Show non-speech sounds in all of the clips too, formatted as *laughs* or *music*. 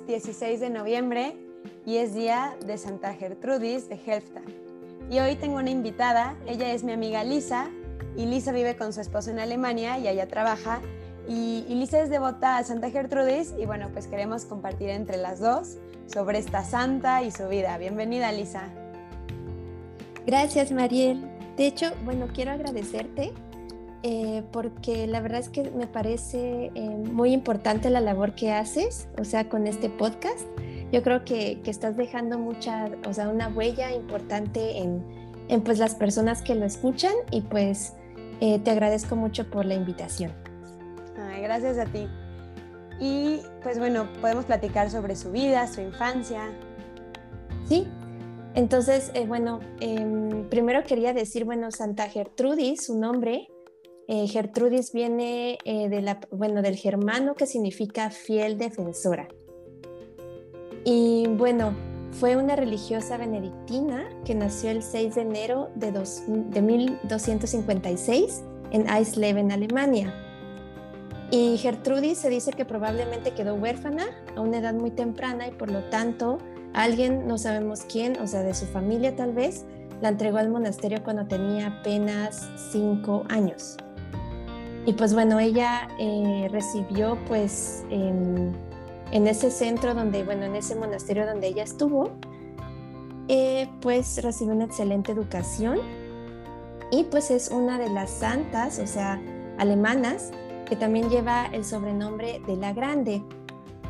es 16 de noviembre y es día de Santa Gertrudis de Helfta. Y hoy tengo una invitada, ella es mi amiga Lisa y Lisa vive con su esposo en Alemania y allá trabaja. Y, Lisa es devota a Santa Gertrudis y bueno, pues queremos compartir entre las dos sobre esta santa y su vida. Bienvenida Lisa. Gracias Mariel. De hecho, bueno, quiero agradecerte eh, porque la verdad es que me parece eh, muy importante la labor que haces, o sea, con este podcast. Yo creo que, que estás dejando mucha, o sea, una huella importante en, en pues las personas que lo escuchan y pues eh, te agradezco mucho por la invitación. Ay, gracias a ti. Y pues bueno, podemos platicar sobre su vida, su infancia. Sí, entonces, bueno, em, primero quería decir, bueno, Santa Gertrudis, su nombre, eh, Gertrudis viene eh, bueno, del germano que significa fiel defensora. Y bueno, fue una religiosa benedictina que nació el 6 de enero de, de 1256 en Eisleben, Alemania. Y Gertrudis se dice que probablemente quedó huérfana a una edad muy temprana y por lo tanto alguien, no sabemos quién, o sea, de su familia tal vez, la entregó al monasterio cuando tenía apenas cinco años. Y pues bueno, ella eh, recibió pues en, ese centro donde, bueno, en ese monasterio donde ella estuvo, eh, pues recibió una excelente educación y pues es una de las santas, o sea, alemanas, que también lleva el sobrenombre de la Grande.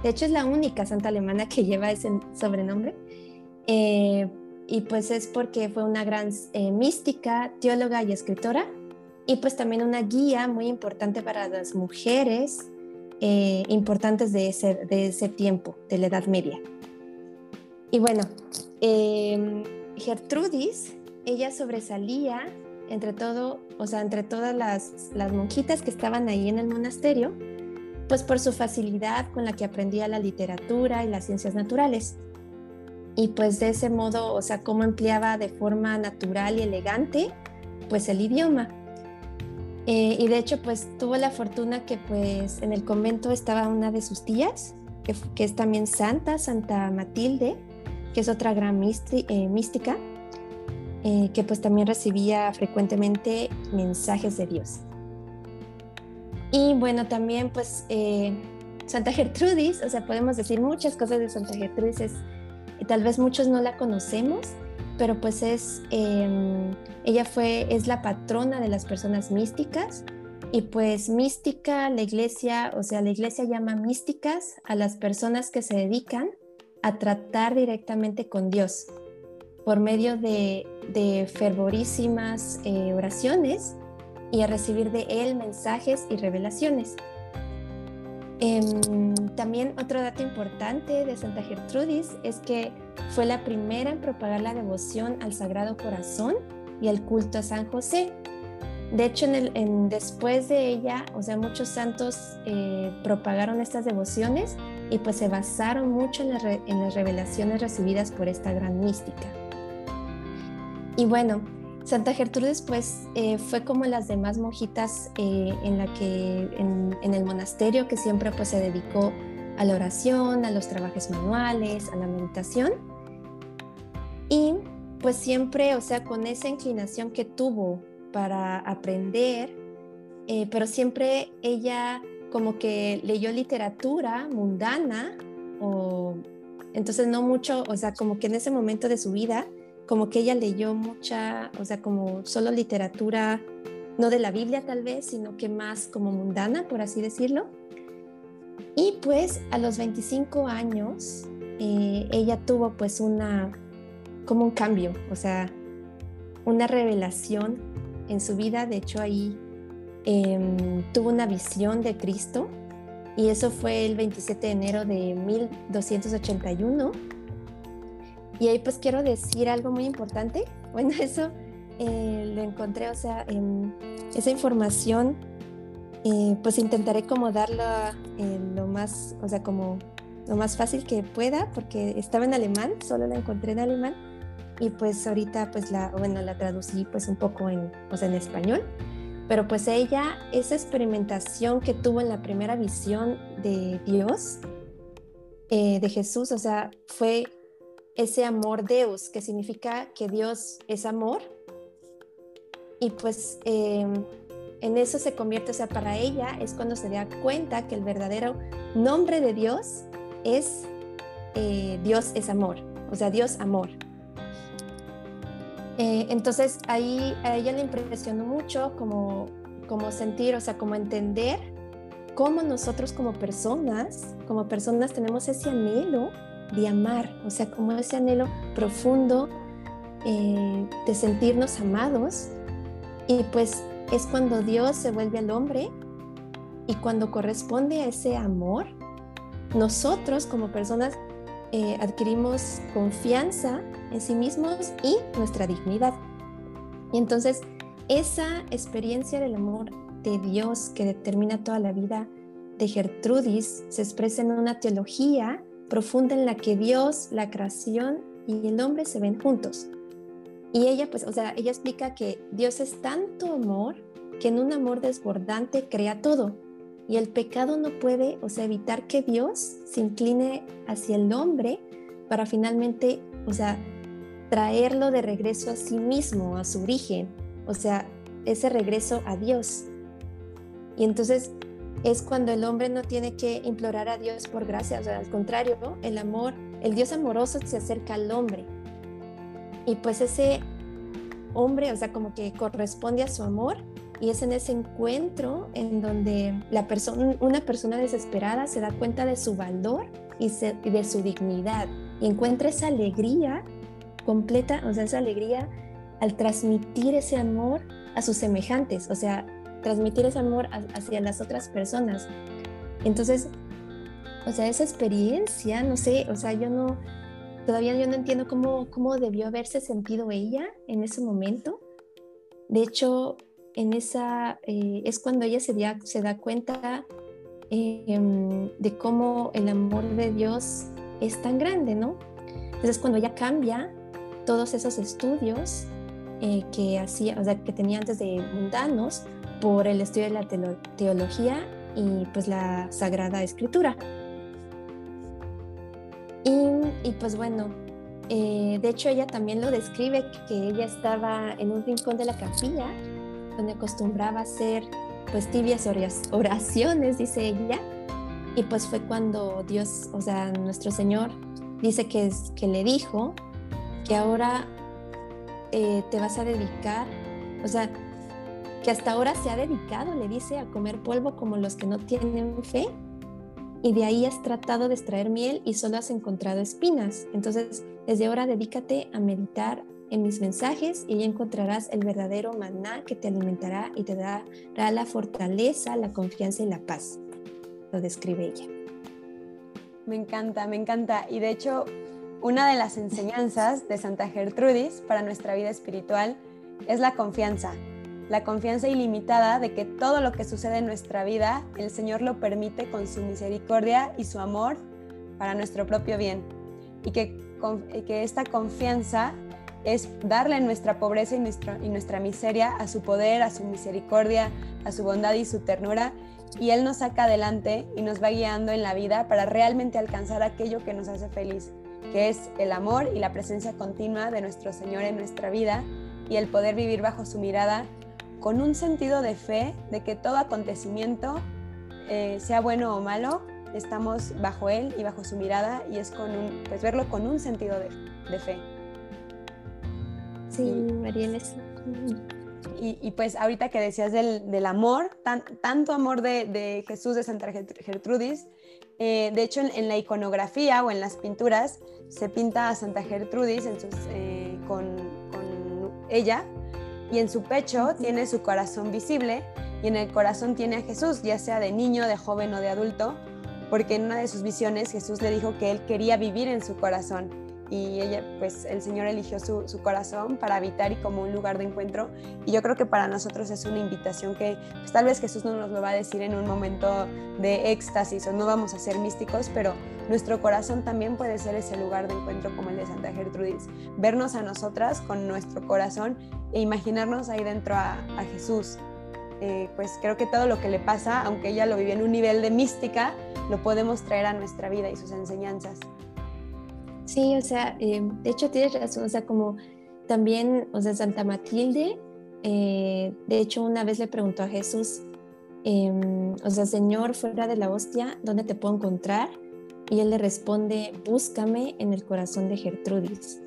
De hecho, es la única santa alemana que lleva ese sobrenombre. Eh, y pues es porque fue una gran mística, teóloga y escritora y pues también una guía muy importante para las mujeres eh, importantes de ese, de ese tiempo, de la Edad Media. Y bueno, em, Gertrudis, ella sobresalía entre todo, o sea, entre todas las, las monjitas que estaban ahí en el monasterio, pues por su facilidad con la que aprendía la literatura y las ciencias naturales. Y pues de ese modo, o sea, cómo empleaba de forma natural y elegante, pues el idioma. Eh, y de hecho, pues tuvo la fortuna que pues en el convento estaba una de sus tías, que, es también santa, Santa Matilde, que es otra gran eh, mística, eh, que pues también recibía frecuentemente mensajes de Dios. Y bueno, también pues Santa Gertrudis, o sea, podemos decir muchas cosas de Santa Gertrudis, es, tal vez muchos no la conocemos, pero pues es, em, ella fue, es la patrona de las personas místicas y pues mística, la iglesia, o sea, la iglesia llama místicas a las personas que se dedican a tratar directamente con Dios por medio de, fervorísimas eh, oraciones y a recibir de Él mensajes y revelaciones. Em, también otro dato importante de Santa Gertrudis es que fue la primera en propagar la devoción al Sagrado Corazón y el culto a San José. De hecho, en después de ella, o sea, muchos santos eh, propagaron estas devociones y pues se basaron mucho en, las revelaciones recibidas por esta gran mística. Y bueno, Santa Gertrudis pues eh, fue como las demás monjitas eh, en la que en, el monasterio que siempre pues se dedicó a la oración, a los trabajos manuales, a la meditación. Y pues siempre, o sea, con esa inclinación que tuvo para aprender, eh, pero siempre ella como que leyó literatura mundana o entonces no mucho, o sea, como que en ese momento de su vida, como que ella leyó mucha, o sea, como solo literatura, no de la Biblia tal vez, sino que más como mundana, por así decirlo. Y pues a los 25 años, eh, ella tuvo pues una como un cambio, o sea, una revelación en su vida. De hecho, ahí em, tuvo una visión de Cristo y eso fue el 27 de enero de 1281. Y ahí pues quiero decir algo muy importante. *laughs* Bueno, eso eh, lo encontré, o sea, esa información, eh, pues intentaré como darla lo más, o sea, como lo más fácil que pueda, porque estaba en alemán, solo la encontré en alemán y pues ahorita pues la, bueno, la traducí pues un poco en, en español, pero pues ella, esa experimentación que tuvo en la primera visión de Dios, eh, de Jesús, o sea, fue ese amor Deus, que significa que Dios es amor. Y pues em, en eso se convierte, o sea, para ella es cuando se da cuenta que el verdadero nombre de Dios es eh, Dios es amor, o sea, Dios amor. Eh, entonces ahí a ella le impresionó mucho como, como sentir, o sea, como entender cómo nosotros como personas, como personas tenemos ese anhelo de amar, o sea, como ese anhelo profundo eh, de sentirnos amados. Y pues es cuando Dios se vuelve al hombre y cuando corresponde a ese amor, nosotros como personas eh, adquirimos confianza en sí mismos y nuestra dignidad. Y entonces esa experiencia del amor de Dios que determina toda la vida de Gertrudis se expresa en una teología profunda en la que Dios, la creación y el hombre se ven juntos. Y ella, pues, o sea, ella explica que Dios es tanto amor que en un amor desbordante crea todo. Y el pecado no puede, o sea, evitar que Dios se incline hacia el hombre para finalmente, o sea, traerlo de regreso a sí mismo, a su origen. O sea, ese regreso a Dios. Y entonces es cuando el hombre no tiene que implorar a Dios por gracia, o sea, al contrario, el amor, el Dios amoroso se acerca al hombre. Y pues ese hombre, o sea, como que corresponde a su amor y es en ese encuentro en donde la persona, una persona desesperada se da cuenta de su valor y, y de su dignidad y encuentra esa alegría completa, o sea, esa alegría al transmitir ese amor a sus semejantes, o sea, transmitir ese amor hacia las otras personas. Entonces, o sea, esa experiencia, no sé, o sea, yo no, todavía yo no entiendo cómo, cómo debió haberse sentido ella en ese momento. De hecho, en esa, eh, es cuando ella se, da, se da cuenta em, de cómo el amor de Dios es tan grande, ¿no? Entonces, cuando ella cambia todos esos estudios eh, que hacía, o sea, que tenía antes de mundanos, por el estudio de la teología y pues la Sagrada Escritura. Y, pues bueno, eh, de hecho ella también lo describe que ella estaba en un rincón de la capilla donde acostumbraba hacer pues tibias oraciones, dice ella, y pues fue cuando Dios, o sea, nuestro Señor dice que, que le dijo que ahora eh, te vas a dedicar, o sea, que hasta ahora se ha dedicado, le dice, a comer polvo como los que no tienen fe, y de ahí has tratado de extraer miel y solo has encontrado espinas. Entonces, desde ahora dedícate a meditar en mis mensajes y ya encontrarás el verdadero maná que te alimentará y te dará la fortaleza, la confianza y la paz. Lo describe ella. Me encanta, me encanta. Y de hecho, una de las enseñanzas de Santa Gertrudis para nuestra vida espiritual es la confianza la confianza ilimitada de que todo lo que sucede en nuestra vida, el Señor lo permite con su misericordia y su amor para nuestro propio bien. Y que, que esta confianza es darle nuestra pobreza y nuestra, y nuestra miseria a su poder, a su misericordia, a su bondad y su ternura. Y Él nos saca adelante y nos va guiando en la vida para realmente alcanzar aquello que nos hace feliz, que es el amor y la presencia continua de nuestro Señor en nuestra vida y el poder vivir bajo su mirada con un sentido de fe de que todo acontecimiento, eh, sea bueno o malo, estamos bajo él y bajo su mirada y es con un, pues verlo con un sentido de, fe. Sí, Mariela. Y, y, pues ahorita que decías del, amor, tanto amor de, Jesús de Santa Gertrudis, eh, de hecho en, la iconografía o en las pinturas se pinta a Santa Gertrudis eh, con, con ella y en su pecho tiene su corazón visible y en el corazón tiene a Jesús, ya sea de niño, de joven o de adulto, porque en una de sus visiones Jesús le dijo que él quería vivir en su corazón y ella, pues el Señor eligió su, corazón para habitar y como un lugar de encuentro. Y yo creo que para nosotros es una invitación que pues, tal vez Jesús no nos lo va a decir en un momento de éxtasis o no vamos a ser místicos, pero nuestro corazón también puede ser ese lugar de encuentro como el de Santa Gertrudis. Vernos a nosotras con nuestro corazón e imaginarnos ahí dentro a, Jesús. eh, pues creo que todo lo que le pasa, aunque ella lo vivió en un nivel de mística, lo podemos traer a nuestra vida y sus enseñanzas. Sí, o sea, eh, de hecho tienes razón, o sea, como también, o sea, Santa Matilde, eh, de hecho una vez le preguntó a Jesús, em, o sea, Señor, fuera de la hostia, ¿dónde te puedo encontrar? Y él le responde, búscame en el corazón de Gertrudis.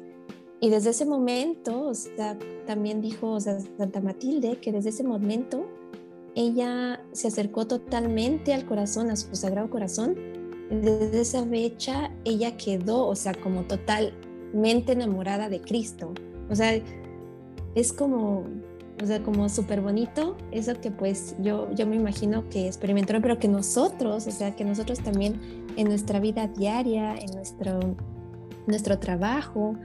Y desde ese momento, o sea, también dijo o sea, Santa Matilde que desde ese momento ella se acercó totalmente al corazón, a su sagrado corazón. Desde esa fecha ella quedó, o sea, como totalmente enamorada de Cristo. O sea, es como, o sea, como súper bonito eso que pues yo, yo me imagino que experimentaron, pero que nosotros, o sea, que nosotros también en nuestra vida diaria, en nuestro, nuestro trabajo,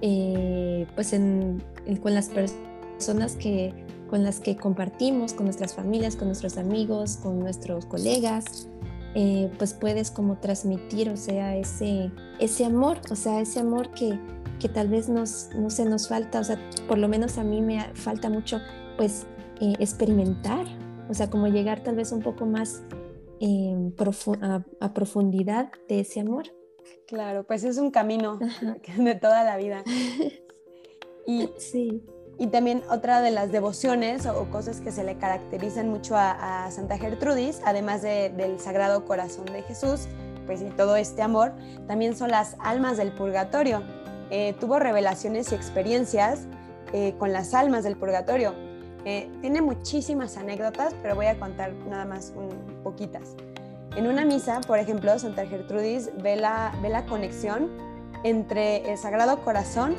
eh, pues en, con las personas que, con las que compartimos, con nuestras familias, con nuestros amigos, con nuestros colegas, eh, pues puedes como transmitir, o sea, ese, ese amor, o sea, ese amor que, que tal vez nos, no se nos falta, o sea, por lo menos a mí me falta mucho, pues, eh, experimentar, o sea, como llegar tal vez un poco más a, a, profundidad de ese amor. Claro, pues es un camino *laughs* de toda la vida. *laughs* Y, sí. Y también otra de las devociones o, cosas que se le caracterizan mucho a, Santa Gertrudis, además del Sagrado Corazón de Jesús, pues y todo este amor, también son las almas del purgatorio. Eh, tuvo revelaciones y experiencias eh, con las almas del purgatorio. Eh, tiene muchísimas anécdotas, pero voy a contar nada más un, poquitas. En una misa, por ejemplo, Santa Gertrudis ve la, ve la conexión entre el Sagrado Corazón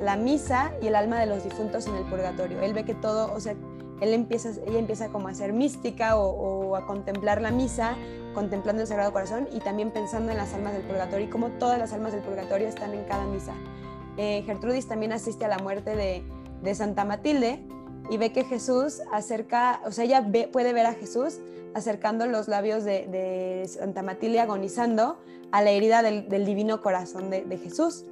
la misa y el alma de los difuntos en el purgatorio. Él ve que todo, o sea, él empieza, ella empieza como a ser mística o, a contemplar la misa, contemplando el Sagrado Corazón y también pensando en las almas del purgatorio y como todas las almas del purgatorio están en cada misa. Eh, Gertrudis también asiste a la muerte de, de, Santa Matilde y ve que Jesús acerca, o sea, ella puede ver a Jesús acercando los labios de, de Santa Matilde agonizando a la herida del, del divino corazón de, de Jesús.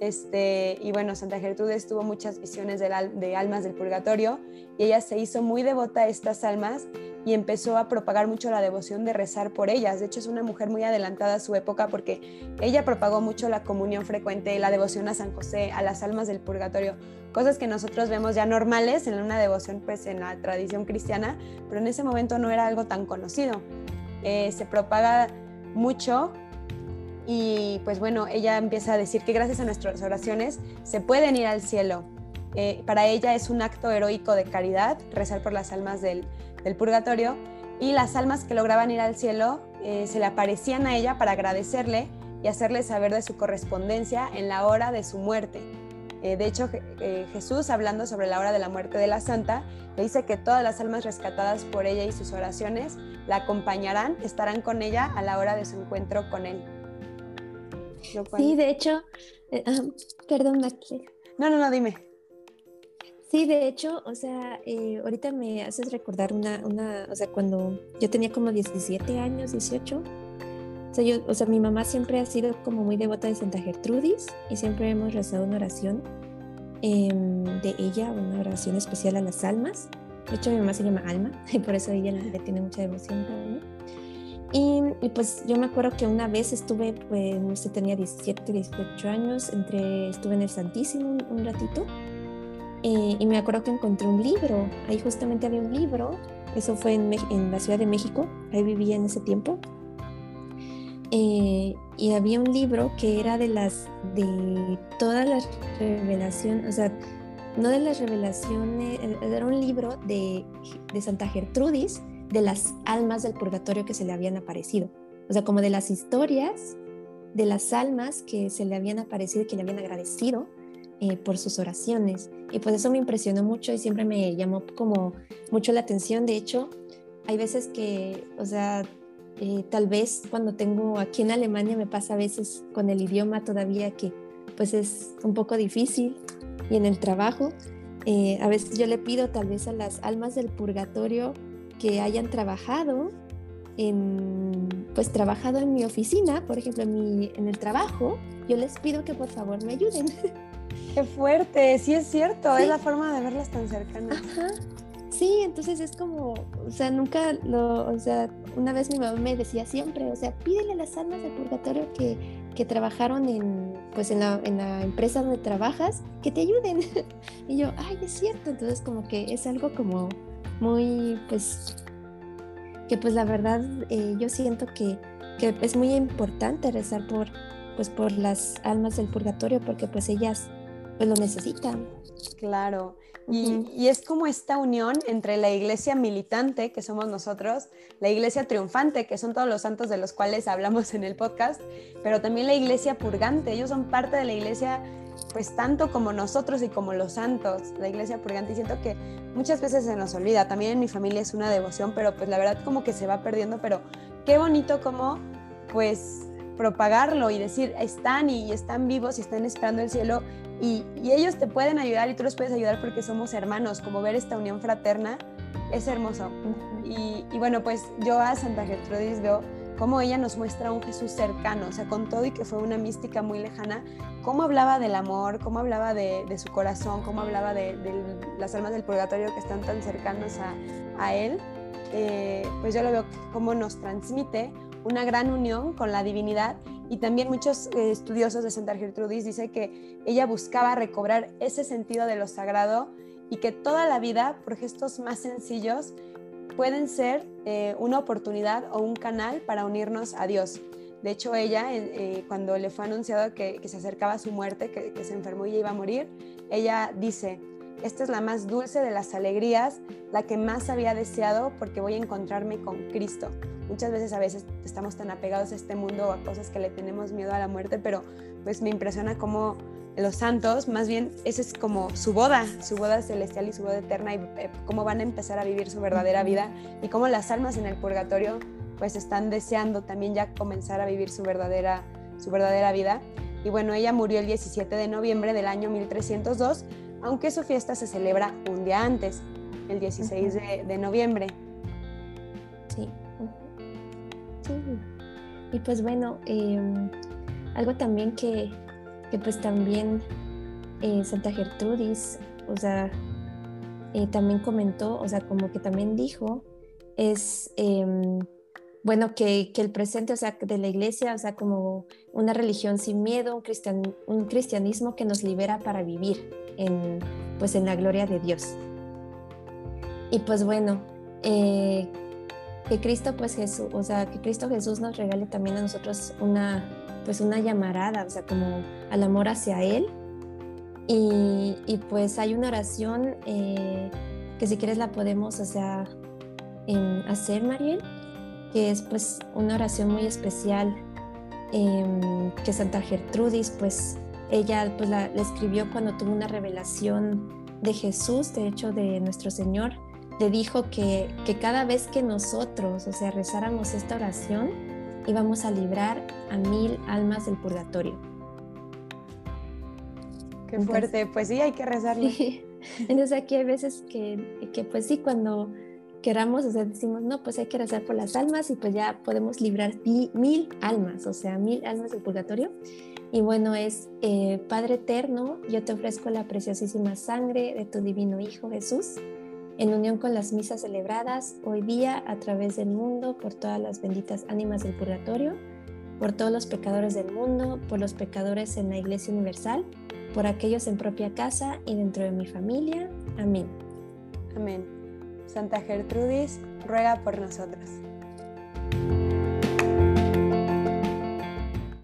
Este, y bueno, Santa Gertrudes tuvo muchas visiones de, almas del purgatorio y ella se hizo muy devota a estas almas y empezó a propagar mucho la devoción de rezar por ellas. De hecho, es una mujer muy adelantada a su época porque ella propagó mucho la comunión frecuente, la devoción a San José, a las almas del purgatorio, cosas que nosotros vemos ya normales en una devoción pues en la tradición cristiana, pero en ese momento no era algo tan conocido. Eh, se propaga mucho y pues bueno, ella empieza a decir que gracias a nuestras oraciones se pueden ir al cielo. Eh, para ella es un acto heroico de caridad rezar por las almas del, purgatorio y las almas que lograban ir al cielo eh, se le aparecían a ella para agradecerle y hacerle saber de su correspondencia en la hora de su muerte. Eh, de hecho, Jesús, hablando sobre la hora de la muerte de la santa, le dice que todas las almas rescatadas por ella y sus oraciones la acompañarán, estarán con ella a la hora de su encuentro con él. Sí, de hecho, eh, perdón, No, no, no, dime. Sí, de hecho, o sea, eh, ahorita me haces recordar una, una, o sea, cuando yo tenía como 17 años, 18, o sea, yo, o sea, mi mamá siempre ha sido como muy devota de Santa Gertrudis y siempre hemos rezado una oración em, de ella, una oración especial a las almas. De hecho, mi mamá se llama Alma *laughs* y por eso ella le tiene mucha devoción para mí. Y, pues yo me acuerdo que una vez estuve, pues no sé, tenía 17, 18 años, entre, estuve en el Santísimo un, ratito eh, y me acuerdo que encontré un libro, ahí justamente había un libro, eso fue en, en la Ciudad de México, ahí vivía en ese tiempo. Eh, y había un libro que era de las de todas las revelaciones, o sea, no de las revelaciones, era un libro de, de Santa Gertrudis, de las almas del purgatorio que se le habían aparecido. O sea, como de las historias de las almas que se le habían aparecido y que le habían agradecido eh, por sus oraciones. Y pues eso me impresionó mucho y siempre me llamó como mucho la atención. De hecho, hay veces que, o sea, eh, tal vez cuando tengo aquí en Alemania me pasa a veces con el idioma todavía que pues es un poco difícil y en el trabajo. Eh, a veces yo le pido tal vez a las almas del purgatorio que hayan trabajado en, pues trabajado en mi oficina, por ejemplo, en, mi, en el trabajo, yo les pido que por favor me ayuden. *laughs* Qué fuerte, sí es cierto, es la forma de verlas tan cercanas. Sí, entonces es como, o sea, nunca lo, o sea, una vez mi mamá me decía siempre, o sea, pídele a las almas del purgatorio que, que trabajaron en, pues en la, en la empresa donde trabajas, que te ayuden. *laughs* y yo, ay, es cierto, entonces como que es algo como muy, pues, que pues la verdad eh, yo siento que, que es muy importante rezar por, pues por las almas del purgatorio porque pues ellas pues lo necesitan. Claro, y, es como esta unión entre la iglesia militante, que somos nosotros, la iglesia triunfante, que son todos los santos de los cuales hablamos en el podcast, pero también la iglesia purgante. Ellos son parte de la iglesia, pues tanto como nosotros y como los santos, la iglesia purgante. Y siento que muchas veces se nos olvida. También en mi familia es una devoción, pero pues la verdad como que se va perdiendo. Pero qué bonito como, pues propagarlo y decir, están y están vivos y están esperando el cielo y, ellos te pueden ayudar y tú los puedes ayudar porque somos hermanos, como ver esta unión fraterna es hermoso. Y, bueno, pues yo a Santa Gertrudis veo cómo ella nos muestra un Jesús cercano, o sea, con todo y que fue una mística muy lejana, cómo hablaba del amor, cómo hablaba de, su corazón, cómo hablaba de, las almas del purgatorio que están tan cercanos a, Él, eh, pues yo lo veo cómo nos transmite una gran unión con la divinidad. Y también muchos eh, estudiosos de Santa Gertrudis dicen que ella buscaba recobrar ese sentido de lo sagrado y que toda la vida, por gestos más sencillos, pueden ser eh, una oportunidad o un canal para unirnos a Dios. De hecho, ella, eh, cuando le fue anunciado que, se acercaba su muerte, que, que se enfermó y iba a morir, ella dice, esta es la más dulce de las alegrías, la que más había deseado porque voy a encontrarme con Cristo. Muchas veces a veces estamos tan apegados a este mundo o a cosas que le tenemos miedo a la muerte, pero pues me impresiona cómo los santos, más bien esa es como su boda, su boda celestial y su boda eterna y eh, cómo van a empezar a vivir su verdadera vida y cómo las almas en el purgatorio pues están deseando también ya comenzar a vivir su verdadera, su verdadera vida. Y bueno, ella murió el 17 de noviembre del año 1302 aunque su fiesta se celebra un día antes, el 16 de, noviembre. Sí. Y pues bueno, em, algo también que, pues también eh, Santa Gertrudis, o sea, eh, también comentó, o sea, como que también dijo, es, em, bueno, que, el presente, o sea, de la iglesia, o sea, como una religión sin miedo, un, un cristianismo que nos libera para vivir en, pues en la gloria de Dios. Y pues bueno, eh, que Cristo pues Jesús, o sea, que Cristo Jesús nos regale también a nosotros una, pues una llamarada, o sea, como al amor hacia Él. Y, y pues hay una oración eh, que si quieres la podemos, o sea, hacer, Mariel, que es pues una oración muy especial em, que Santa Gertrudis pues ella pues la, escribió cuando tuvo una revelación de Jesús, de hecho de nuestro Señor. Le dijo que, que cada vez que nosotros, o sea, rezáramos esta oración, íbamos a librar a mil almas del purgatorio. Qué fuerte, pues sí, hay que rezarlo. Entonces aquí hay veces que, que, pues sí, cuando queramos, o sea, decimos, no, pues hay que rezar por las almas y pues ya podemos librar mil almas, o sea, mil almas del purgatorio. Y bueno, es eh, Padre Eterno, yo te ofrezco la preciosísima sangre de tu divino Hijo Jesús, en unión con las misas celebradas hoy día a través del mundo por todas las benditas ánimas del purgatorio, por todos los pecadores del mundo, por los pecadores en la Iglesia Universal, por aquellos en propia casa y dentro de mi familia. Amén. Amén. Santa Gertrudis, ruega por nosotros.